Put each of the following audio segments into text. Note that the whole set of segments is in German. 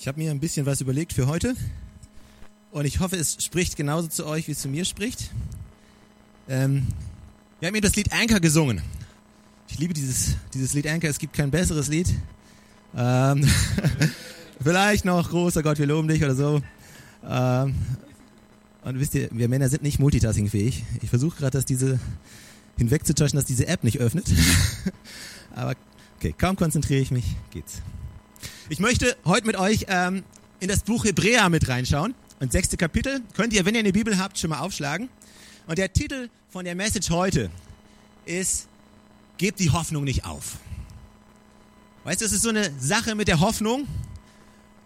Ich habe mir ein bisschen was überlegt für heute und ich hoffe, es spricht genauso zu euch, wie es zu mir spricht. Ähm, wir haben eben das Lied Anchor gesungen. Ich liebe dieses, dieses Lied Anchor, es gibt kein besseres Lied. Ähm, vielleicht noch, großer Gott, wir loben dich oder so. Ähm, und wisst ihr, wir Männer sind nicht multitaskingfähig. Ich versuche gerade, dass diese hinwegzutäuschen, dass diese App nicht öffnet. Aber okay, kaum konzentriere ich mich, geht's. Ich möchte heute mit euch ähm, in das Buch Hebräer mit reinschauen. Und sechste Kapitel könnt ihr, wenn ihr eine Bibel habt, schon mal aufschlagen. Und der Titel von der Message heute ist, gebt die Hoffnung nicht auf. Weißt du, es ist so eine Sache mit der Hoffnung,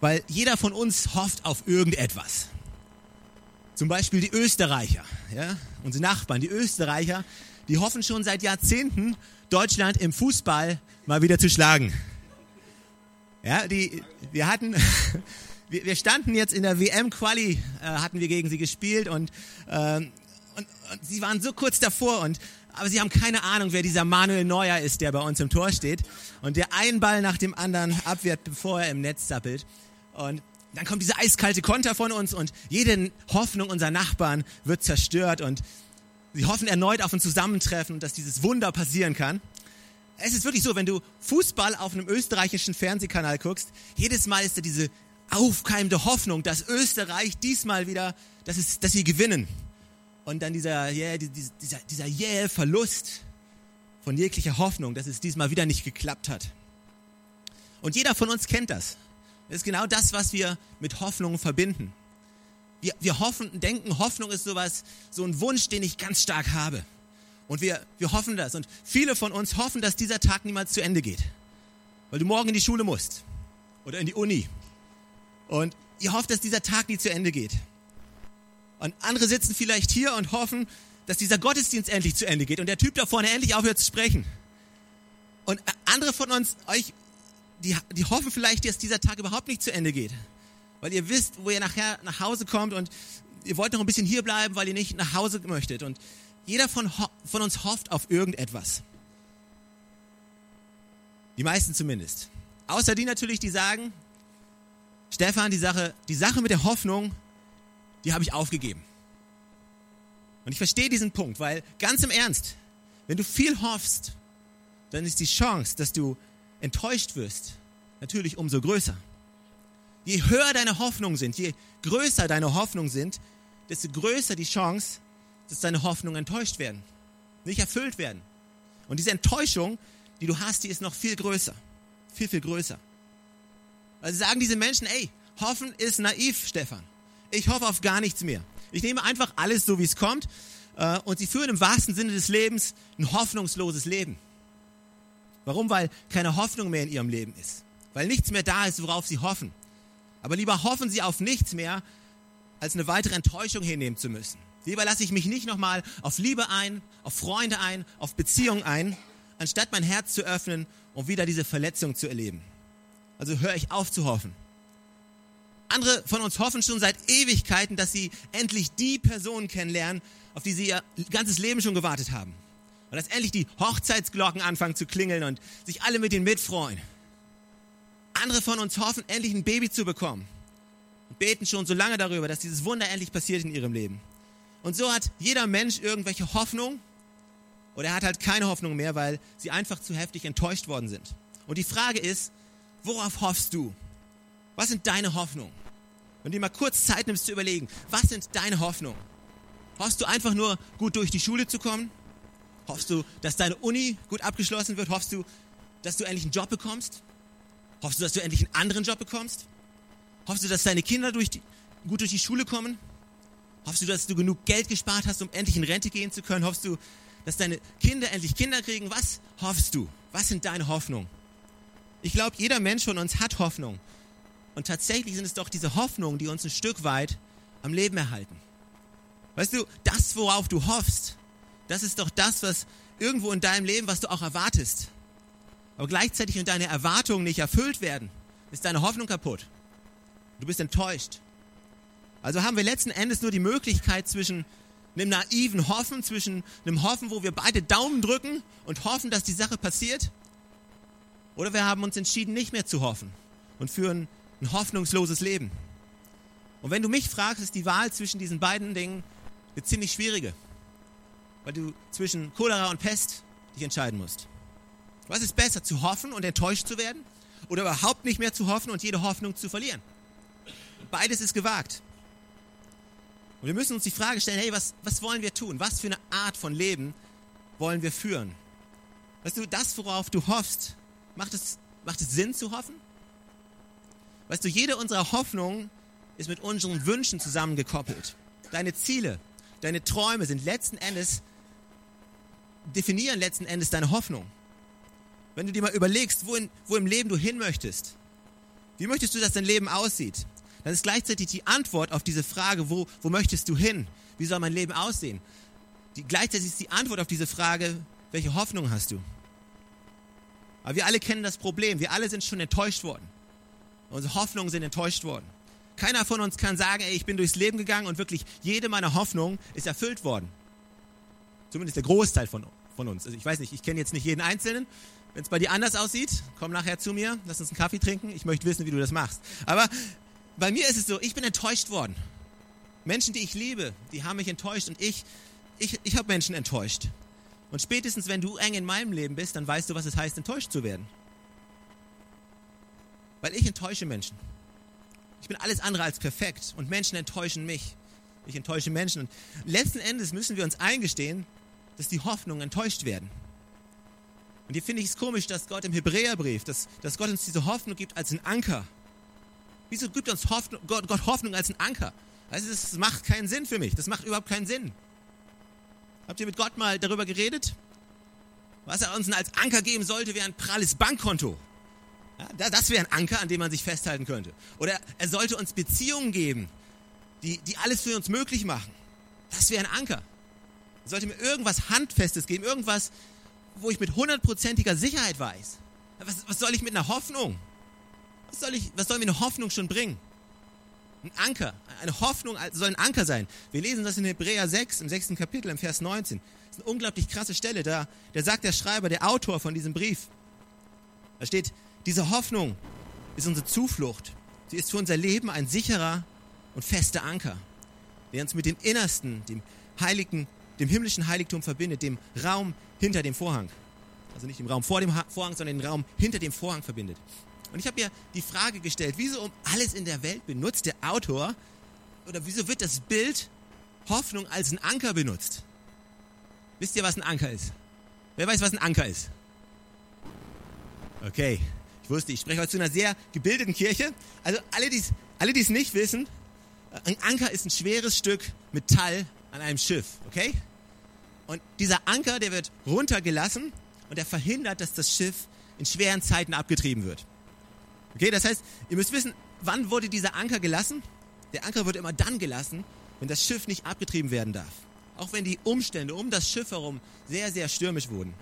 weil jeder von uns hofft auf irgendetwas. Zum Beispiel die Österreicher, ja, unsere Nachbarn, die Österreicher, die hoffen schon seit Jahrzehnten, Deutschland im Fußball mal wieder zu schlagen. Ja, die, wir hatten, wir, wir standen jetzt in der WM-Quali, äh, hatten wir gegen sie gespielt und, äh, und, und sie waren so kurz davor und aber sie haben keine Ahnung, wer dieser Manuel Neuer ist, der bei uns im Tor steht und der einen Ball nach dem anderen abwehrt, bevor er im Netz zappelt. Und dann kommt dieser eiskalte Konter von uns und jede Hoffnung unserer Nachbarn wird zerstört und sie hoffen erneut auf ein Zusammentreffen und dass dieses Wunder passieren kann es ist wirklich so, wenn du Fußball auf einem österreichischen Fernsehkanal guckst, jedes Mal ist da diese aufkeimende Hoffnung, dass Österreich diesmal wieder, dass, es, dass sie gewinnen. Und dann dieser, yeah, dieser, dieser yeah Verlust von jeglicher Hoffnung, dass es diesmal wieder nicht geklappt hat. Und jeder von uns kennt das. Das ist genau das, was wir mit Hoffnung verbinden. Wir, wir hoffen, denken, Hoffnung ist sowas, so ein Wunsch, den ich ganz stark habe. Und wir, wir hoffen das. Und viele von uns hoffen, dass dieser Tag niemals zu Ende geht. Weil du morgen in die Schule musst. Oder in die Uni. Und ihr hofft, dass dieser Tag nie zu Ende geht. Und andere sitzen vielleicht hier und hoffen, dass dieser Gottesdienst endlich zu Ende geht und der Typ da vorne endlich aufhört zu sprechen. Und andere von uns, euch, die, die hoffen vielleicht, dass dieser Tag überhaupt nicht zu Ende geht. Weil ihr wisst, wo ihr nachher nach Hause kommt und ihr wollt noch ein bisschen hier bleiben, weil ihr nicht nach Hause möchtet. Und jeder von, von uns hofft auf irgendetwas. Die meisten zumindest. Außer die natürlich, die sagen, Stefan, die Sache, die Sache mit der Hoffnung, die habe ich aufgegeben. Und ich verstehe diesen Punkt, weil ganz im Ernst, wenn du viel hoffst, dann ist die Chance, dass du enttäuscht wirst, natürlich umso größer. Je höher deine Hoffnungen sind, je größer deine Hoffnungen sind, desto größer die Chance, dass deine Hoffnungen enttäuscht werden, nicht erfüllt werden. Und diese Enttäuschung, die du hast, die ist noch viel größer. Viel, viel größer. Also sagen diese Menschen, ey, hoffen ist naiv, Stefan. Ich hoffe auf gar nichts mehr. Ich nehme einfach alles so, wie es kommt. Äh, und sie führen im wahrsten Sinne des Lebens ein hoffnungsloses Leben. Warum? Weil keine Hoffnung mehr in ihrem Leben ist. Weil nichts mehr da ist, worauf sie hoffen. Aber lieber hoffen sie auf nichts mehr, als eine weitere Enttäuschung hinnehmen zu müssen. Lieber lasse ich mich nicht nochmal auf Liebe ein, auf Freunde ein, auf Beziehungen ein, anstatt mein Herz zu öffnen und wieder diese Verletzung zu erleben. Also höre ich auf zu hoffen. Andere von uns hoffen schon seit Ewigkeiten, dass sie endlich die Person kennenlernen, auf die sie ihr ganzes Leben schon gewartet haben. Und dass endlich die Hochzeitsglocken anfangen zu klingeln und sich alle mit ihnen mitfreuen. Andere von uns hoffen, endlich ein Baby zu bekommen. Und beten schon so lange darüber, dass dieses Wunder endlich passiert in ihrem Leben. Und so hat jeder Mensch irgendwelche Hoffnung oder er hat halt keine Hoffnung mehr, weil sie einfach zu heftig enttäuscht worden sind. Und die Frage ist, worauf hoffst du? Was sind deine Hoffnungen? Wenn du dir mal kurz Zeit nimmst zu überlegen, was sind deine Hoffnungen? Hoffst du einfach nur gut durch die Schule zu kommen? Hoffst du, dass deine Uni gut abgeschlossen wird? Hoffst du, dass du endlich einen Job bekommst? Hoffst du, dass du endlich einen anderen Job bekommst? Hoffst du, dass deine Kinder durch die, gut durch die Schule kommen? Hoffst du, dass du genug Geld gespart hast, um endlich in Rente gehen zu können? Hoffst du, dass deine Kinder endlich Kinder kriegen? Was hoffst du? Was sind deine Hoffnungen? Ich glaube, jeder Mensch von uns hat Hoffnung. Und tatsächlich sind es doch diese Hoffnungen, die uns ein Stück weit am Leben erhalten. Weißt du, das, worauf du hoffst, das ist doch das, was irgendwo in deinem Leben, was du auch erwartest. Aber gleichzeitig, wenn deine Erwartungen nicht erfüllt werden, ist deine Hoffnung kaputt. Du bist enttäuscht. Also haben wir letzten Endes nur die Möglichkeit zwischen einem naiven Hoffen, zwischen einem Hoffen, wo wir beide Daumen drücken und hoffen, dass die Sache passiert. Oder wir haben uns entschieden, nicht mehr zu hoffen und führen ein hoffnungsloses Leben. Und wenn du mich fragst, ist die Wahl zwischen diesen beiden Dingen eine ziemlich schwierige, weil du zwischen Cholera und Pest dich entscheiden musst. Was ist besser, zu hoffen und enttäuscht zu werden oder überhaupt nicht mehr zu hoffen und jede Hoffnung zu verlieren? Beides ist gewagt. Und wir müssen uns die Frage stellen, hey, was, was wollen wir tun? Was für eine Art von Leben wollen wir führen? Weißt du, das, worauf du hoffst, macht es, macht es Sinn zu hoffen? Weißt du, jede unserer Hoffnungen ist mit unseren Wünschen zusammengekoppelt. Deine Ziele, deine Träume sind letzten Endes, definieren letzten Endes deine Hoffnung. Wenn du dir mal überlegst, wo, in, wo im Leben du hin möchtest, wie möchtest du, dass dein Leben aussieht? Dann ist gleichzeitig die Antwort auf diese Frage, wo, wo möchtest du hin? Wie soll mein Leben aussehen? Die, gleichzeitig ist die Antwort auf diese Frage, welche Hoffnung hast du? Aber wir alle kennen das Problem. Wir alle sind schon enttäuscht worden. Unsere Hoffnungen sind enttäuscht worden. Keiner von uns kann sagen, ey, ich bin durchs Leben gegangen und wirklich jede meiner Hoffnungen ist erfüllt worden. Zumindest der Großteil von, von uns. Also ich weiß nicht, ich kenne jetzt nicht jeden Einzelnen. Wenn es bei dir anders aussieht, komm nachher zu mir, lass uns einen Kaffee trinken. Ich möchte wissen, wie du das machst. Aber bei mir ist es so, ich bin enttäuscht worden. Menschen, die ich liebe, die haben mich enttäuscht und ich, ich, ich habe Menschen enttäuscht. Und spätestens, wenn du eng in meinem Leben bist, dann weißt du, was es heißt, enttäuscht zu werden. Weil ich enttäusche Menschen. Ich bin alles andere als perfekt und Menschen enttäuschen mich. Ich enttäusche Menschen. Und letzten Endes müssen wir uns eingestehen, dass die Hoffnungen enttäuscht werden. Und hier finde ich es komisch, dass Gott im Hebräerbrief, dass, dass Gott uns diese Hoffnung gibt als ein Anker. Wieso gibt uns Hoffnung, Gott, Gott Hoffnung als ein Anker? Also das macht keinen Sinn für mich. Das macht überhaupt keinen Sinn. Habt ihr mit Gott mal darüber geredet? Was er uns als Anker geben sollte, wäre ein pralles Bankkonto. Ja, das wäre ein Anker, an dem man sich festhalten könnte. Oder er sollte uns Beziehungen geben, die, die alles für uns möglich machen. Das wäre ein Anker. Er sollte mir irgendwas Handfestes geben, irgendwas, wo ich mit hundertprozentiger Sicherheit weiß. Was, was soll ich mit einer Hoffnung? Was soll, ich, was soll mir eine Hoffnung schon bringen? Ein Anker, eine Hoffnung soll ein Anker sein. Wir lesen das in Hebräer 6, im sechsten Kapitel, im Vers 19. Das ist eine unglaublich krasse Stelle. Da, da sagt der Schreiber, der Autor von diesem Brief, da steht, diese Hoffnung ist unsere Zuflucht. Sie ist für unser Leben ein sicherer und fester Anker, der uns mit dem Innersten, dem heiligen, dem himmlischen Heiligtum verbindet, dem Raum hinter dem Vorhang. Also nicht dem Raum vor dem Vorhang, sondern den Raum hinter dem Vorhang verbindet. Und ich habe mir die Frage gestellt, wieso um alles in der Welt benutzt der Autor oder wieso wird das Bild Hoffnung als ein Anker benutzt? Wisst ihr, was ein Anker ist? Wer weiß, was ein Anker ist? Okay, ich wusste, ich spreche heute zu einer sehr gebildeten Kirche. Also alle, die alle, es nicht wissen, ein Anker ist ein schweres Stück Metall an einem Schiff, okay? Und dieser Anker, der wird runtergelassen und er verhindert, dass das Schiff in schweren Zeiten abgetrieben wird. Okay, das heißt, ihr müsst wissen, wann wurde dieser Anker gelassen? Der Anker wird immer dann gelassen, wenn das Schiff nicht abgetrieben werden darf. Auch wenn die Umstände um das Schiff herum sehr, sehr stürmisch wurden.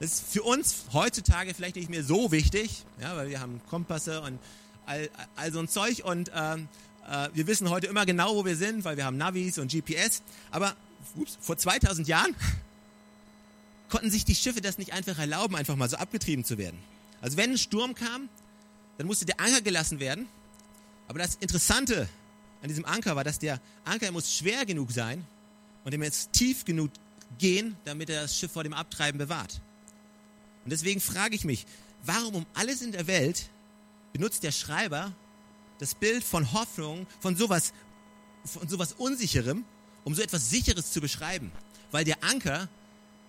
Das ist für uns heutzutage vielleicht nicht mehr so wichtig, ja, weil wir haben Kompasse und all, all so ein Zeug und ähm, äh, wir wissen heute immer genau, wo wir sind, weil wir haben Navis und GPS. Aber ups, vor 2000 Jahren konnten sich die Schiffe das nicht einfach erlauben, einfach mal so abgetrieben zu werden. Also wenn ein Sturm kam, dann musste der Anker gelassen werden. Aber das Interessante an diesem Anker war, dass der Anker muss schwer genug sein und er muss tief genug gehen, damit er das Schiff vor dem Abtreiben bewahrt. Und deswegen frage ich mich, warum um alles in der Welt benutzt der Schreiber das Bild von Hoffnung, von sowas, von sowas Unsicherem, um so etwas Sicheres zu beschreiben? Weil der Anker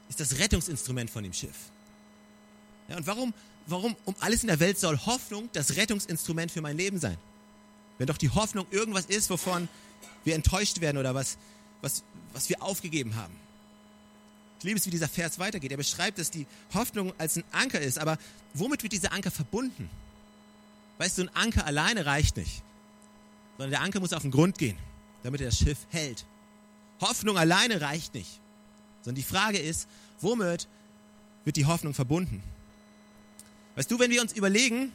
ist das Rettungsinstrument von dem Schiff. Ja, und warum warum um alles in der Welt soll Hoffnung das Rettungsinstrument für mein Leben sein? Wenn doch die Hoffnung irgendwas ist, wovon wir enttäuscht werden oder was, was, was wir aufgegeben haben. Ich liebe es, wie dieser Vers weitergeht. Er beschreibt, dass die Hoffnung als ein Anker ist. Aber womit wird dieser Anker verbunden? Weißt du, ein Anker alleine reicht nicht. Sondern der Anker muss auf den Grund gehen, damit er das Schiff hält. Hoffnung alleine reicht nicht. Sondern die Frage ist, womit wird die Hoffnung verbunden? Weißt du, wenn wir uns überlegen,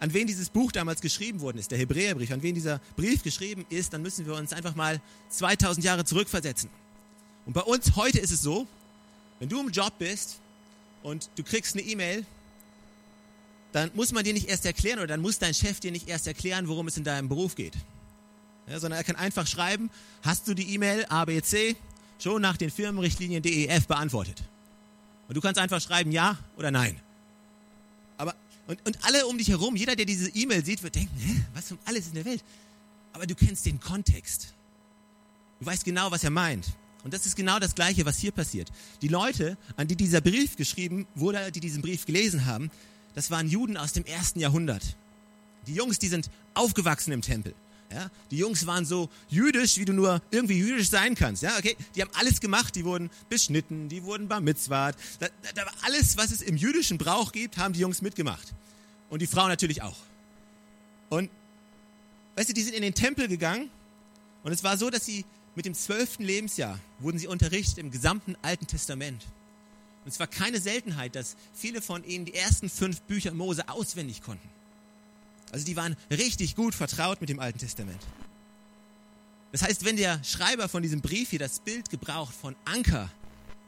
an wen dieses Buch damals geschrieben worden ist, der Hebräerbrief, an wen dieser Brief geschrieben ist, dann müssen wir uns einfach mal 2000 Jahre zurückversetzen. Und bei uns heute ist es so, wenn du im Job bist und du kriegst eine E-Mail, dann muss man dir nicht erst erklären oder dann muss dein Chef dir nicht erst erklären, worum es in deinem Beruf geht. Ja, sondern er kann einfach schreiben, hast du die E-Mail ABC schon nach den Firmenrichtlinien DEF beantwortet? Und du kannst einfach schreiben ja oder nein. Und, und alle um dich herum, jeder, der diese E-Mail sieht, wird denken, Hä, was um alles in der Welt? Aber du kennst den Kontext. Du weißt genau, was er meint. Und das ist genau das Gleiche, was hier passiert. Die Leute, an die dieser Brief geschrieben wurde, die diesen Brief gelesen haben, das waren Juden aus dem ersten Jahrhundert. Die Jungs, die sind aufgewachsen im Tempel. Ja, die Jungs waren so jüdisch, wie du nur irgendwie jüdisch sein kannst. Ja, okay, die haben alles gemacht. Die wurden beschnitten, die wurden bar mitzvahd. Da, da, da alles, was es im jüdischen Brauch gibt, haben die Jungs mitgemacht. Und die Frauen natürlich auch. Und weißt du, die sind in den Tempel gegangen. Und es war so, dass sie mit dem zwölften Lebensjahr wurden sie unterrichtet im gesamten Alten Testament. Und es war keine Seltenheit, dass viele von ihnen die ersten fünf Bücher Mose auswendig konnten. Also die waren richtig gut vertraut mit dem Alten Testament. Das heißt, wenn der Schreiber von diesem Brief hier das Bild gebraucht von Anker,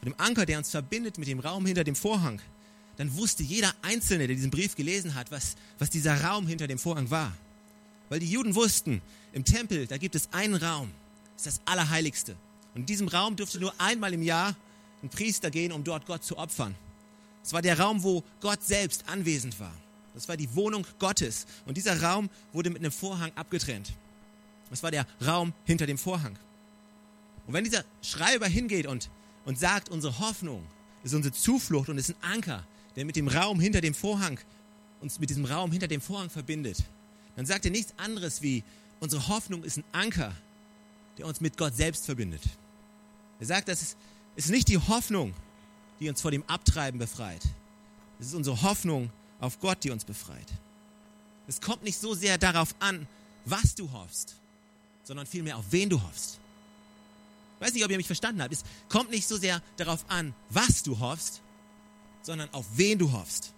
von dem Anker, der uns verbindet mit dem Raum hinter dem Vorhang, dann wusste jeder Einzelne, der diesen Brief gelesen hat, was, was dieser Raum hinter dem Vorhang war. Weil die Juden wussten, im Tempel, da gibt es einen Raum, das ist das Allerheiligste. Und in diesem Raum durfte nur einmal im Jahr ein Priester gehen, um dort Gott zu opfern. Es war der Raum, wo Gott selbst anwesend war. Das war die Wohnung Gottes. Und dieser Raum wurde mit einem Vorhang abgetrennt. Das war der Raum hinter dem Vorhang. Und wenn dieser Schreiber hingeht und, und sagt, unsere Hoffnung ist unsere Zuflucht und ist ein Anker, der mit dem Raum hinter dem Vorhang, uns mit diesem Raum hinter dem Vorhang verbindet, dann sagt er nichts anderes wie, unsere Hoffnung ist ein Anker, der uns mit Gott selbst verbindet. Er sagt, das ist, ist nicht die Hoffnung, die uns vor dem Abtreiben befreit. Es ist unsere Hoffnung, auf Gott, die uns befreit. Es kommt nicht so sehr darauf an, was du hoffst, sondern vielmehr auf wen du hoffst. Ich weiß nicht, ob ihr mich verstanden habt. Es kommt nicht so sehr darauf an, was du hoffst, sondern auf wen du hoffst.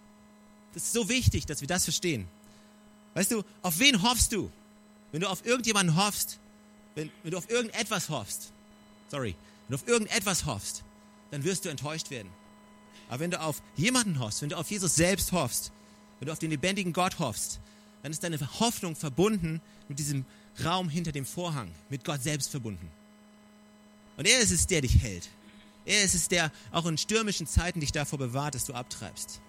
Das ist so wichtig, dass wir das verstehen. Weißt du, auf wen hoffst du? Wenn du auf irgendjemanden hoffst, wenn, wenn du auf irgendetwas hoffst, sorry, wenn du auf irgendetwas hoffst, dann wirst du enttäuscht werden. Aber wenn du auf jemanden hoffst, wenn du auf Jesus selbst hoffst, wenn du auf den lebendigen Gott hoffst, dann ist deine Hoffnung verbunden mit diesem Raum hinter dem Vorhang, mit Gott selbst verbunden. Und er ist es, der dich hält. Er ist es, der auch in stürmischen Zeiten dich davor bewahrt, dass du abtreibst.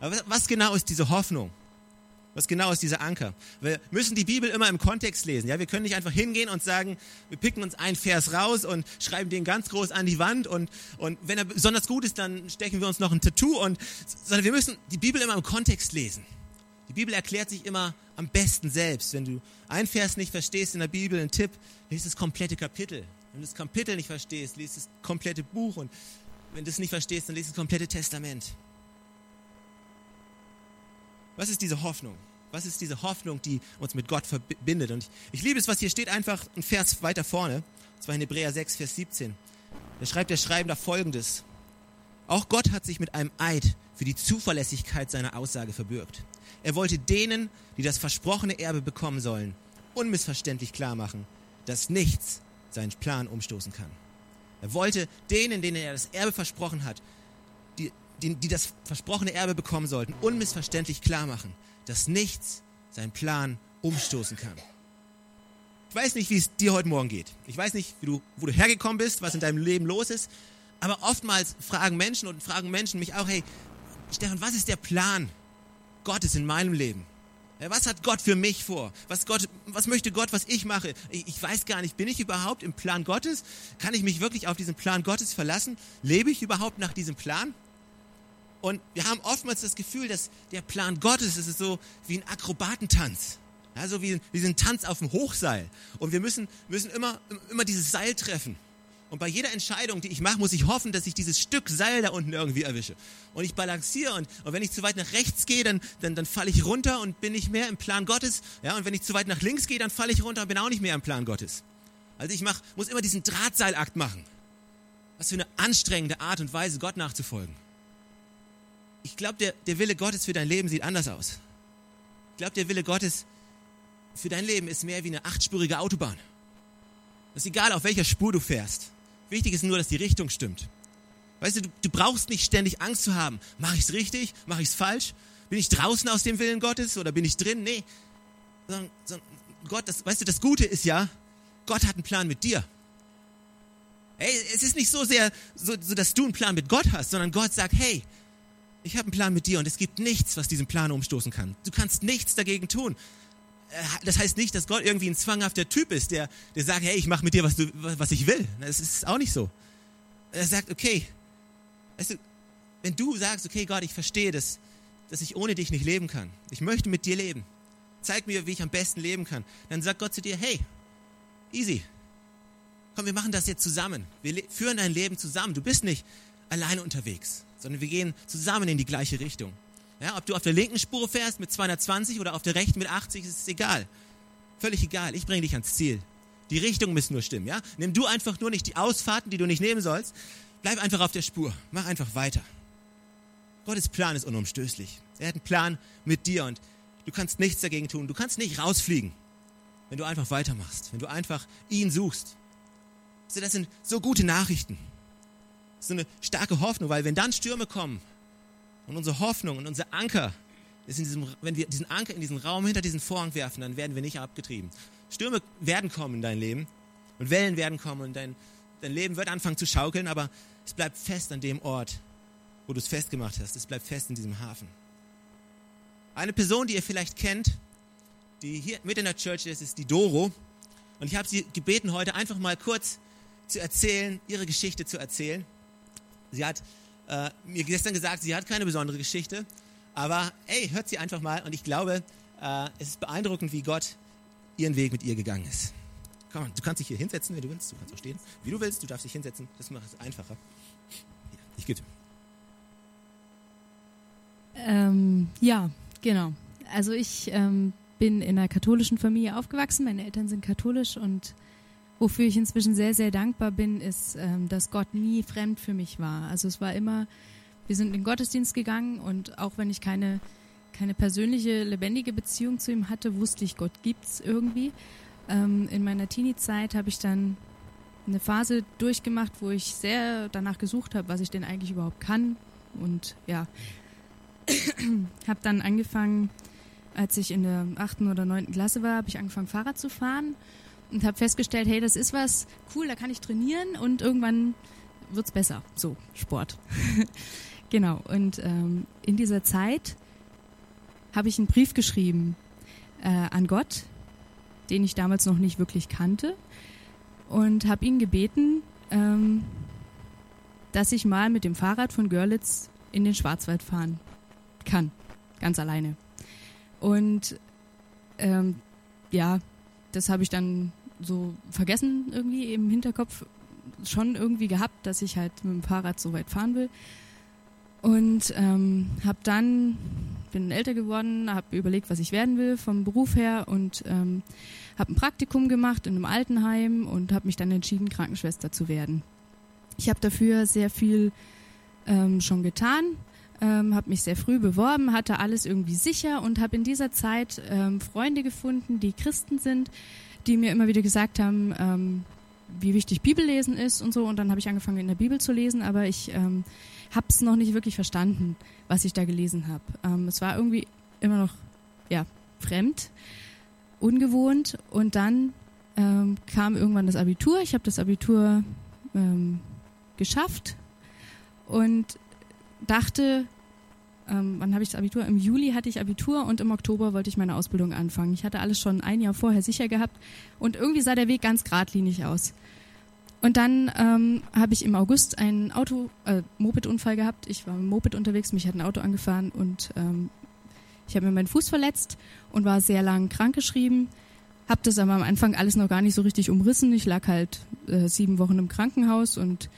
Aber was genau ist diese Hoffnung? Was genau ist dieser Anker? Wir müssen die Bibel immer im Kontext lesen. Ja, wir können nicht einfach hingehen und sagen, wir picken uns einen Vers raus und schreiben den ganz groß an die Wand und, und wenn er besonders gut ist, dann stechen wir uns noch ein Tattoo und, sondern wir müssen die Bibel immer im Kontext lesen. Die Bibel erklärt sich immer am besten selbst. Wenn du einen Vers nicht verstehst in der Bibel, einen Tipp, liest das komplette Kapitel. Wenn du das Kapitel nicht verstehst, liest das komplette Buch und wenn du es nicht verstehst, dann liest das komplette Testament. Was ist diese Hoffnung? Was ist diese Hoffnung, die uns mit Gott verbindet? Und ich, ich liebe es, was hier steht, einfach ein Vers weiter vorne. Und zwar in Hebräer 6, Vers 17. Da schreibt der Schreibender folgendes. Auch Gott hat sich mit einem Eid für die Zuverlässigkeit seiner Aussage verbürgt. Er wollte denen, die das versprochene Erbe bekommen sollen, unmissverständlich klar machen, dass nichts seinen Plan umstoßen kann. Er wollte denen, denen er das Erbe versprochen hat, die, die, das versprochene Erbe bekommen sollten, unmissverständlich klar machen, dass nichts seinen Plan umstoßen kann. Ich weiß nicht, wie es dir heute Morgen geht. Ich weiß nicht, du, wo du hergekommen bist, was in deinem Leben los ist. Aber oftmals fragen Menschen und fragen Menschen mich auch, hey, Stefan, was ist der Plan Gottes in meinem Leben? Was hat Gott für mich vor? Was, Gott, was möchte Gott, was ich mache? Ich, ich, weiß gar nicht, bin ich überhaupt im Plan Gottes? Kann ich mich wirklich auf diesen Plan Gottes verlassen? Lebe ich überhaupt nach diesem Plan? Und wir haben oftmals das Gefühl, dass der Plan Gottes ist so wie ein Akrobatentanz. Ja, so wie, wie ein Tanz auf dem Hochseil. Und wir müssen, müssen immer, immer dieses Seil treffen. Und bei jeder Entscheidung, die ich mache, muss ich hoffen, dass ich dieses Stück Seil da unten irgendwie erwische. Und ich balanciere und, und wenn ich zu weit nach rechts gehe, dann, dann, dann falle ich runter und bin nicht mehr im Plan Gottes. Ja, und wenn ich zu weit nach links gehe, dann falle ich runter und bin auch nicht mehr im Plan Gottes. Also ich mach, muss immer diesen Drahtseilakt machen. Was für eine anstrengende Art und Weise, Gott nachzufolgen ich glaube, der, der Wille Gottes für dein Leben sieht anders aus. Ich glaube, der Wille Gottes für dein Leben ist mehr wie eine achtspurige Autobahn. Es ist egal, auf welcher Spur du fährst. Wichtig ist nur, dass die Richtung stimmt. Weißt du, du, du brauchst nicht ständig Angst zu haben. Mache ich es richtig? Mache ich es falsch? bin ich draußen aus dem Willen Gottes oder bin ich drin? Nee. Sondern, sondern Gott, das, weißt du, das Gute ist ja, Gott hat einen Plan mit dir. Hey, es ist nicht so sehr, so, so dass du einen Plan mit Gott hast, sondern Gott sagt, hey, ich habe einen Plan mit dir und es gibt nichts, was diesen Plan umstoßen kann. Du kannst nichts dagegen tun. Äh, das heißt nicht, dass Gott irgendwie ein zwanghafter Typ ist, der, der sagt, hey, ich mache mit dir, was, du, was ich will. Das ist auch nicht so. Er sagt, okay, weißt du, wenn du sagst, okay, Gott, ich verstehe das, dass ich ohne dich nicht leben kann. Ich möchte mit dir leben. Zeig mir, wie ich am besten leben kann. Dann sagt Gott zu dir, hey, easy, komm, wir machen das jetzt zusammen. Wir führen dein Leben zusammen. Du bist nicht alleine unterwegs, sondern wir gehen zusammen in die gleiche Richtung. Ja, ob du auf der linken Spur fährst mit 220 oder auf der rechten mit 80, ist es egal. Völlig egal. Ich bringe dich ans Ziel. Die Richtung muss nur stimmen. Ja? Nimm du einfach nur nicht die Ausfahrten, die du nicht nehmen sollst. Bleib einfach auf der Spur. Mach einfach weiter. Gottes Plan ist unumstößlich. Er hat einen Plan mit dir und du kannst nichts dagegen tun. Du kannst nicht rausfliegen, wenn du einfach weitermachst, wenn du einfach ihn suchst. Das sind so gute Nachrichten. So eine starke Hoffnung, weil wenn dann Stürme kommen und unsere Hoffnung und unser Anker ist in diesem, wenn wir diesen Anker in diesen Raum hinter diesen Vorhang werfen, dann werden wir nicht abgetrieben. Stürme werden kommen in dein Leben und Wellen werden kommen und dein, dein Leben wird anfangen zu schaukeln, aber es bleibt fest an dem Ort, wo du es festgemacht hast. Es bleibt fest in diesem Hafen. Eine Person, die ihr vielleicht kennt, die hier mit in der Church ist, ist die Doro. Und ich habe sie gebeten, heute einfach mal kurz zu erzählen, ihre Geschichte zu erzählen. Sie hat äh, mir gestern gesagt, sie hat keine besondere Geschichte, aber ey, hört sie einfach mal und ich glaube, äh, es ist beeindruckend, wie Gott ihren Weg mit ihr gegangen ist. Komm, du kannst dich hier hinsetzen, wenn du willst, du kannst auch stehen, wie du willst, du darfst dich hinsetzen, das macht es einfacher. Ich gebe. Ähm, ja, genau. Also ich ähm, bin in einer katholischen Familie aufgewachsen. Meine Eltern sind katholisch und wofür ich inzwischen sehr, sehr dankbar bin, ist, ähm, dass Gott nie fremd für mich war. Also es war immer, wir sind in den Gottesdienst gegangen und auch wenn ich keine, keine persönliche, lebendige Beziehung zu ihm hatte, wusste ich, Gott gibt's irgendwie. Ähm, in meiner Teenie-Zeit habe ich dann eine Phase durchgemacht, wo ich sehr danach gesucht habe, was ich denn eigentlich überhaupt kann. Und ja, habe dann angefangen, als ich in der achten oder neunten Klasse war, habe ich angefangen Fahrrad zu fahren und habe festgestellt, hey, das ist was cool, da kann ich trainieren und irgendwann wird's besser. So Sport. genau. Und ähm, in dieser Zeit habe ich einen Brief geschrieben äh, an Gott, den ich damals noch nicht wirklich kannte, und habe ihn gebeten, ähm, dass ich mal mit dem Fahrrad von Görlitz in den Schwarzwald fahren kann, ganz alleine. Und ähm, ja, das habe ich dann so vergessen irgendwie im Hinterkopf schon irgendwie gehabt, dass ich halt mit dem Fahrrad so weit fahren will. Und ähm, habe dann, bin älter geworden, habe überlegt, was ich werden will vom Beruf her und ähm, habe ein Praktikum gemacht in einem Altenheim und habe mich dann entschieden, Krankenschwester zu werden. Ich habe dafür sehr viel ähm, schon getan, ähm, habe mich sehr früh beworben, hatte alles irgendwie sicher und habe in dieser Zeit ähm, Freunde gefunden, die Christen sind, die mir immer wieder gesagt haben, ähm, wie wichtig Bibellesen ist und so. Und dann habe ich angefangen in der Bibel zu lesen, aber ich ähm, habe es noch nicht wirklich verstanden, was ich da gelesen habe. Ähm, es war irgendwie immer noch ja fremd, ungewohnt. Und dann ähm, kam irgendwann das Abitur. Ich habe das Abitur ähm, geschafft und dachte, ähm, wann habe ich das Abitur? Im Juli hatte ich Abitur und im Oktober wollte ich meine Ausbildung anfangen. Ich hatte alles schon ein Jahr vorher sicher gehabt und irgendwie sah der Weg ganz geradlinig aus. Und dann ähm, habe ich im August einen Auto, äh, Moped-Unfall gehabt. Ich war mit dem Moped unterwegs, mich hat ein Auto angefahren und ähm, ich habe mir meinen Fuß verletzt und war sehr lang krankgeschrieben. Hab das aber am Anfang alles noch gar nicht so richtig umrissen. Ich lag halt äh, sieben Wochen im Krankenhaus und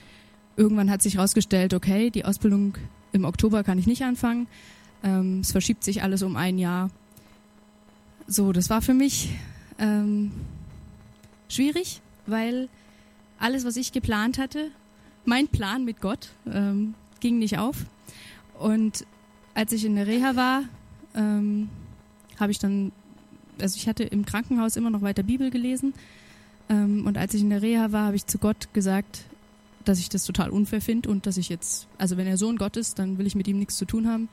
irgendwann hat sich herausgestellt, okay, die Ausbildung im Oktober kann ich nicht anfangen. Ähm, es verschiebt sich alles um ein Jahr. So, das war für mich ähm, schwierig, weil alles, was ich geplant hatte, mein Plan mit Gott, ähm, ging nicht auf. Und als ich in der Reha war, ähm, habe ich dann, also ich hatte im Krankenhaus immer noch weiter Bibel gelesen. Ähm, und als ich in der Reha war, habe ich zu Gott gesagt, dass ich das total unfair finde und dass ich jetzt, also wenn er Sohn Gott ist, dann will ich mit ihm nichts zu tun haben.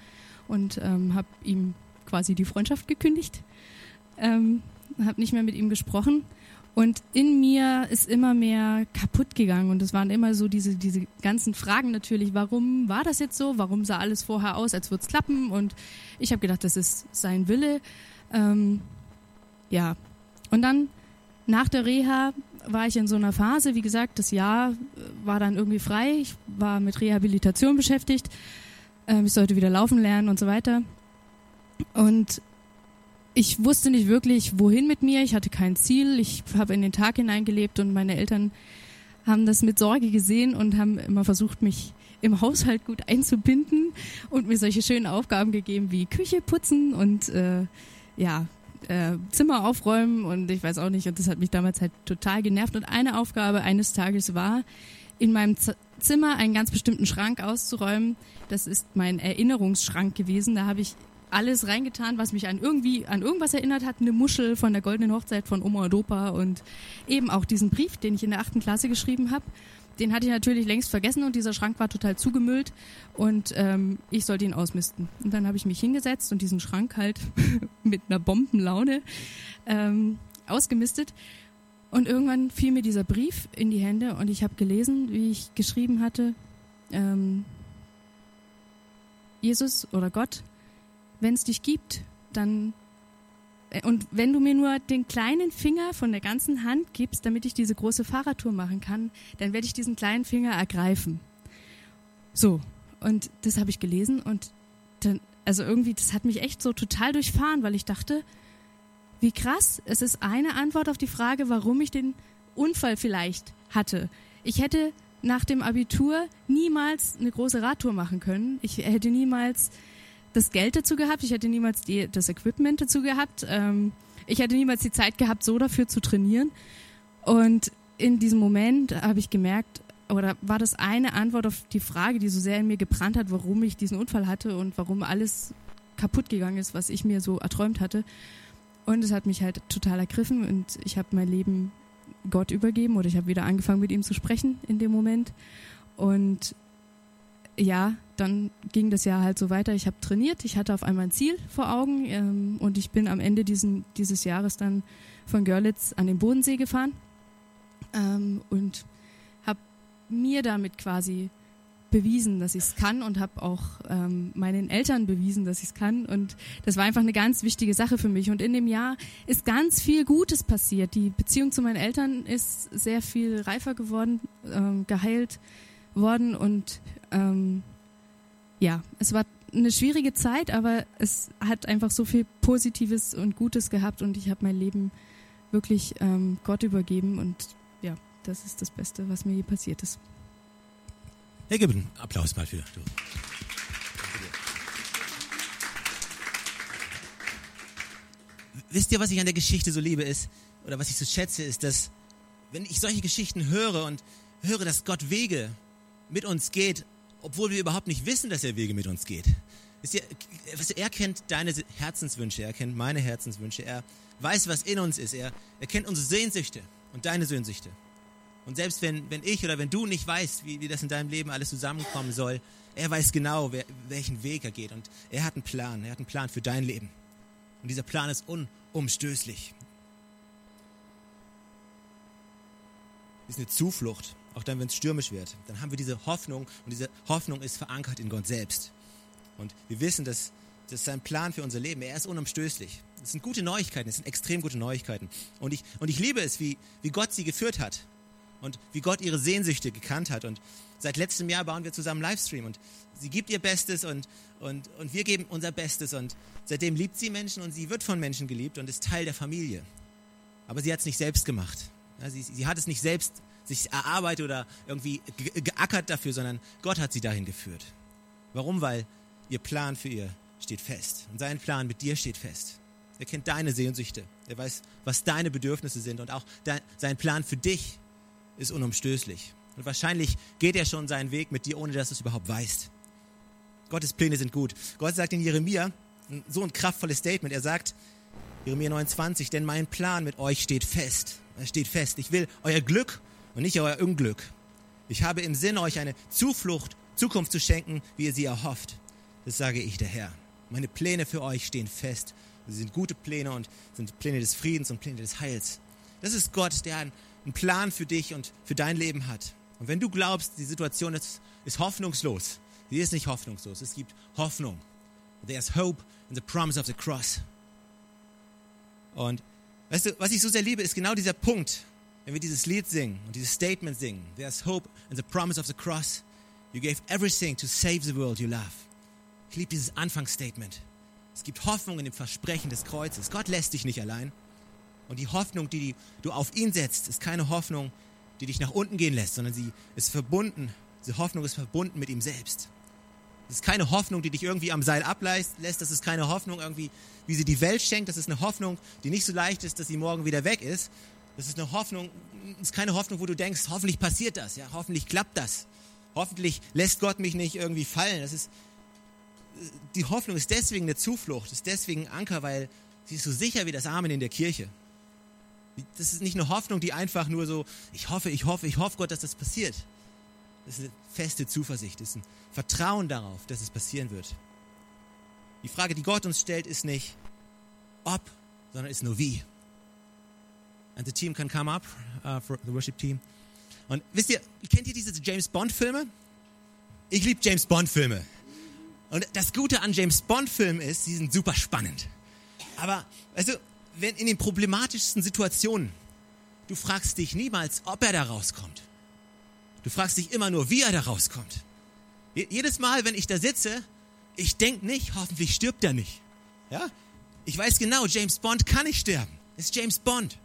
und ähm, habe ihm quasi die Freundschaft gekündigt, ähm, habe nicht mehr mit ihm gesprochen und in mir ist immer mehr kaputt gegangen und es waren immer so diese, diese ganzen Fragen natürlich, warum war das jetzt so, warum sah alles vorher aus, als würde es klappen und ich habe gedacht, das ist sein Wille. Ähm, ja, und dann nach der Reha war ich in so einer Phase, wie gesagt, das Jahr war dann irgendwie frei, ich war mit Rehabilitation beschäftigt, ähm, ich sollte wieder laufen lernen und so weiter. Und ich wusste nicht wirklich, wohin mit mir. Ich hatte kein Ziel. Ich habe in den Tag hineingelebt und meine Eltern haben das mit Sorge gesehen und haben immer versucht, mich im Haushalt gut einzubinden und mir solche schönen Aufgaben gegeben wie Küche putzen und äh, ja, äh, Zimmer aufräumen und ich weiß auch nicht. Und das hat mich damals halt total genervt. Und eine Aufgabe eines Tages war, in meinem Z Zimmer einen ganz bestimmten Schrank auszuräumen. Das ist mein Erinnerungsschrank gewesen. Da habe ich alles reingetan, was mich an irgendwie an irgendwas erinnert hat. Eine Muschel von der goldenen Hochzeit von Oma und Opa und eben auch diesen Brief, den ich in der achten Klasse geschrieben habe. Den hatte ich natürlich längst vergessen und dieser Schrank war total zugemüllt und ähm, ich sollte ihn ausmisten. Und dann habe ich mich hingesetzt und diesen Schrank halt mit einer Bombenlaune ähm, ausgemistet. Und irgendwann fiel mir dieser Brief in die Hände und ich habe gelesen, wie ich geschrieben hatte, ähm, Jesus oder Gott, wenn es dich gibt, dann und wenn du mir nur den kleinen Finger von der ganzen Hand gibst, damit ich diese große Fahrradtour machen kann, dann werde ich diesen kleinen Finger ergreifen. So, und das habe ich gelesen und dann, also irgendwie, das hat mich echt so total durchfahren, weil ich dachte, wie krass, es ist eine Antwort auf die Frage, warum ich den Unfall vielleicht hatte. Ich hätte nach dem Abitur niemals eine große Radtour machen können. Ich hätte niemals das Geld dazu gehabt, ich hätte niemals die, das Equipment dazu gehabt, ähm, ich hätte niemals die Zeit gehabt, so dafür zu trainieren. Und in diesem Moment habe ich gemerkt, oder war das eine Antwort auf die Frage, die so sehr in mir gebrannt hat, warum ich diesen Unfall hatte und warum alles kaputt gegangen ist, was ich mir so erträumt hatte. Und es hat mich halt total ergriffen und ich habe mein Leben Gott übergeben oder ich habe wieder angefangen mit ihm zu sprechen in dem Moment. Und ja, dann ging das Jahr halt so weiter. Ich habe trainiert, ich hatte auf einmal ein Ziel vor Augen ähm, und ich bin am Ende diesen, dieses Jahres dann von Görlitz an den Bodensee gefahren ähm, und habe mir damit quasi bewiesen, dass ich es kann und habe auch ähm, meinen Eltern bewiesen, dass ich es kann. Und das war einfach eine ganz wichtige Sache für mich. Und in dem Jahr ist ganz viel Gutes passiert. Die Beziehung zu meinen Eltern ist sehr viel reifer geworden, ähm, geheilt worden und ähm, ja, es war eine schwierige Zeit, aber es hat einfach so viel Positives und Gutes gehabt und ich habe mein Leben wirklich ähm, Gott übergeben und ja, das ist das Beste, was mir je passiert ist. Ja, gib einen Applaus mal für. Wisst ihr, was ich an der Geschichte so liebe ist, oder was ich so schätze, ist, dass wenn ich solche Geschichten höre und höre, dass Gott Wege mit uns geht, obwohl wir überhaupt nicht wissen, dass er Wege mit uns geht. Er kennt deine Herzenswünsche, er kennt meine Herzenswünsche, er weiß, was in uns ist, er, er kennt unsere Sehnsüchte und deine Sehnsüchte. Und selbst wenn, wenn ich oder wenn du nicht weißt, wie, wie das in deinem Leben alles zusammenkommen soll, er weiß genau, wer, welchen Weg er geht. Und er hat einen Plan, er hat einen Plan für dein Leben. Und dieser Plan ist unumstößlich. Ist eine Zuflucht auch dann, wenn es stürmisch wird, dann haben wir diese Hoffnung und diese Hoffnung ist verankert in Gott selbst. Und wir wissen, dass das ist sein Plan für unser Leben. Er ist unumstößlich. Das sind gute Neuigkeiten, das sind extrem gute Neuigkeiten. Und ich, und ich liebe es, wie, wie Gott sie geführt hat und wie Gott ihre Sehnsüchte gekannt hat. Und seit letztem Jahr bauen wir zusammen Livestream und sie gibt ihr Bestes und, und, und wir geben unser Bestes. Und seitdem liebt sie Menschen und sie wird von Menschen geliebt und ist Teil der Familie. Aber sie hat es nicht selbst gemacht. Sie, sie hat es nicht selbst sich erarbeitet oder irgendwie geackert dafür, sondern Gott hat sie dahin geführt. Warum? Weil ihr Plan für ihr steht fest. Und sein Plan mit dir steht fest. Er kennt deine Sehnsüchte. Er weiß, was deine Bedürfnisse sind. Und auch dein, sein Plan für dich ist unumstößlich. Und wahrscheinlich geht er schon seinen Weg mit dir, ohne dass du es überhaupt weißt. Gottes Pläne sind gut. Gott sagt in Jeremia so ein kraftvolles Statement. Er sagt, Jeremia 29, denn mein Plan mit euch steht fest. Er steht fest. Ich will euer Glück und nicht euer Unglück. Ich habe im Sinn, euch eine Zuflucht, Zukunft zu schenken, wie ihr sie erhofft. Das sage ich der Herr. Meine Pläne für euch stehen fest. Sie sind gute Pläne und sind Pläne des Friedens und Pläne des Heils. Das ist Gott, der einen Plan für dich und für dein Leben hat. Und wenn du glaubst, die Situation ist, ist hoffnungslos, sie ist nicht hoffnungslos. Es gibt Hoffnung. There's hope in the promise of the cross. Und weißt du, was ich so sehr liebe, ist genau dieser Punkt, wenn wir dieses Lied singen und dieses Statement singen. There's hope in the promise of the cross. You gave everything to save the world you love. Ich liebe dieses Anfangsstatement. Es gibt Hoffnung in dem Versprechen des Kreuzes. Gott lässt dich nicht allein. Und die Hoffnung, die du auf ihn setzt, ist keine Hoffnung, die dich nach unten gehen lässt, sondern sie ist verbunden, diese Hoffnung ist verbunden mit ihm selbst. Das ist keine Hoffnung, die dich irgendwie am Seil ablässt. Das ist keine Hoffnung irgendwie, wie sie die Welt schenkt. Das ist eine Hoffnung, die nicht so leicht ist, dass sie morgen wieder weg ist. Das ist eine Hoffnung, ist keine Hoffnung, wo du denkst, hoffentlich passiert das, ja, hoffentlich klappt das. Hoffentlich lässt Gott mich nicht irgendwie fallen. Das ist, die Hoffnung ist deswegen eine Zuflucht, ist deswegen ein Anker, weil sie ist so sicher wie das Amen in der Kirche. Das ist nicht eine Hoffnung, die einfach nur so, ich hoffe, ich hoffe, ich hoffe Gott, dass das passiert. Das ist eine feste Zuversicht, das ist ein Vertrauen darauf, dass es passieren wird. Die Frage, die Gott uns stellt, ist nicht ob, sondern ist nur wie. And the team can come up uh, for the worship team. Und wisst ihr, kennt ihr diese James Bond Filme? Ich liebe James Bond Filme. Und das Gute an James Bond Filmen ist, sie sind super spannend. Aber, weißt wenn in den problematischsten Situationen, du fragst dich niemals, ob er da rauskommt. Du fragst dich immer nur, wie er da rauskommt. Jedes Mal, wenn ich da sitze, ich denke nicht, hoffentlich stirbt er nicht. Ja? Ich weiß genau, James Bond kann nicht sterben. Es ist James Bond.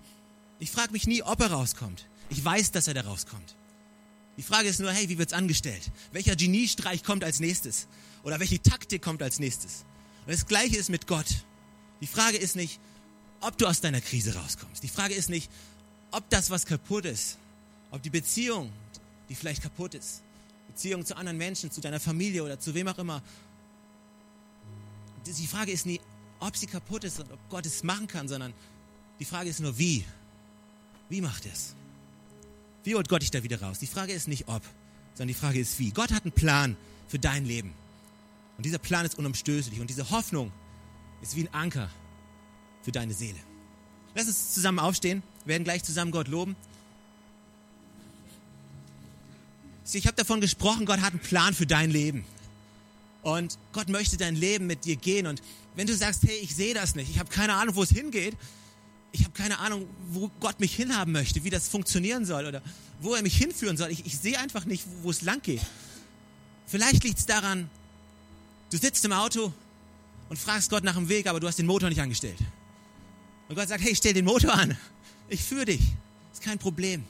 Ich frage mich nie, ob er rauskommt. Ich weiß, dass er da rauskommt. Die Frage ist nur, hey, wie wird's angestellt? Welcher Geniestreich kommt als nächstes? Oder welche Taktik kommt als nächstes? Und das Gleiche ist mit Gott. Die Frage ist nicht, ob du aus deiner Krise rauskommst. Die Frage ist nicht, ob das, was kaputt ist, ob die Beziehung, die vielleicht kaputt ist, Beziehung zu anderen Menschen, zu deiner Familie oder zu wem auch immer. Die Frage ist nie, ob sie kaputt ist und ob Gott es machen kann, sondern die Frage ist nur, wie. Wie macht es? Wie holt Gott dich da wieder raus? Die Frage ist nicht ob, sondern die Frage ist wie. Gott hat einen Plan für dein Leben. Und dieser Plan ist unumstößlich. Und diese Hoffnung ist wie ein Anker für deine Seele. Lass uns zusammen aufstehen. Wir werden gleich zusammen Gott loben. Ich habe davon gesprochen, Gott hat einen Plan für dein Leben. Und Gott möchte dein Leben mit dir gehen. Und wenn du sagst, hey, ich sehe das nicht, ich habe keine Ahnung, wo es hingeht, ich habe keine Ahnung, wo Gott mich hinhaben möchte, wie das funktionieren soll oder wo er mich hinführen soll. Ich, ich sehe einfach nicht, wo es lang geht. Vielleicht liegt es daran, du sitzt im Auto und fragst Gott nach dem Weg, aber du hast den Motor nicht angestellt. Und Gott sagt, hey, stell den Motor an. Ich führe dich. Ist kein Problem.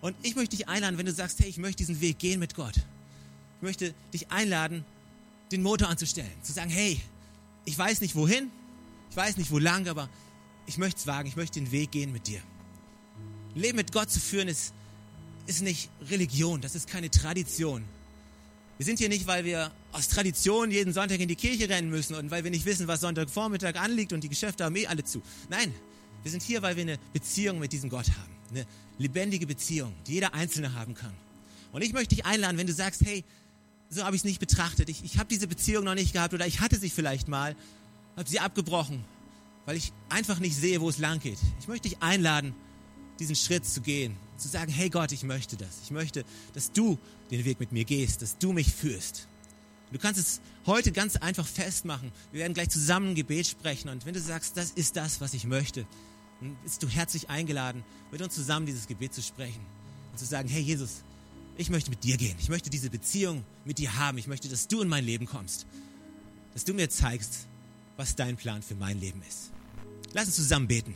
Und ich möchte dich einladen, wenn du sagst, hey, ich möchte diesen Weg gehen mit Gott. Ich möchte dich einladen, den Motor anzustellen. Zu sagen, hey, ich weiß nicht wohin, ich weiß nicht wo lang, aber ich möchte es wagen, ich möchte den Weg gehen mit dir. Leben mit Gott zu führen ist, ist nicht Religion, das ist keine Tradition. Wir sind hier nicht, weil wir aus Tradition jeden Sonntag in die Kirche rennen müssen und weil wir nicht wissen, was Sonntagvormittag anliegt und die Geschäfte haben eh alle zu. Nein, wir sind hier, weil wir eine Beziehung mit diesem Gott haben. Eine lebendige Beziehung, die jeder Einzelne haben kann. Und ich möchte dich einladen, wenn du sagst, hey, so habe ich es nicht betrachtet. Ich, ich habe diese Beziehung noch nicht gehabt oder ich hatte sie vielleicht mal, habe sie abgebrochen, weil ich einfach nicht sehe, wo es lang geht. Ich möchte dich einladen, diesen Schritt zu gehen, zu sagen, hey Gott, ich möchte das. Ich möchte, dass du den Weg mit mir gehst, dass du mich führst. Du kannst es heute ganz einfach festmachen. Wir werden gleich zusammen ein Gebet sprechen und wenn du sagst, das ist das, was ich möchte, dann bist du herzlich eingeladen, mit uns zusammen dieses Gebet zu sprechen und zu sagen, hey Jesus, ich möchte mit dir gehen. Ich möchte diese Beziehung mit dir haben. Ich möchte, dass du in mein Leben kommst. Dass du mir zeigst, was dein Plan für mein Leben ist. Lass uns zusammen beten.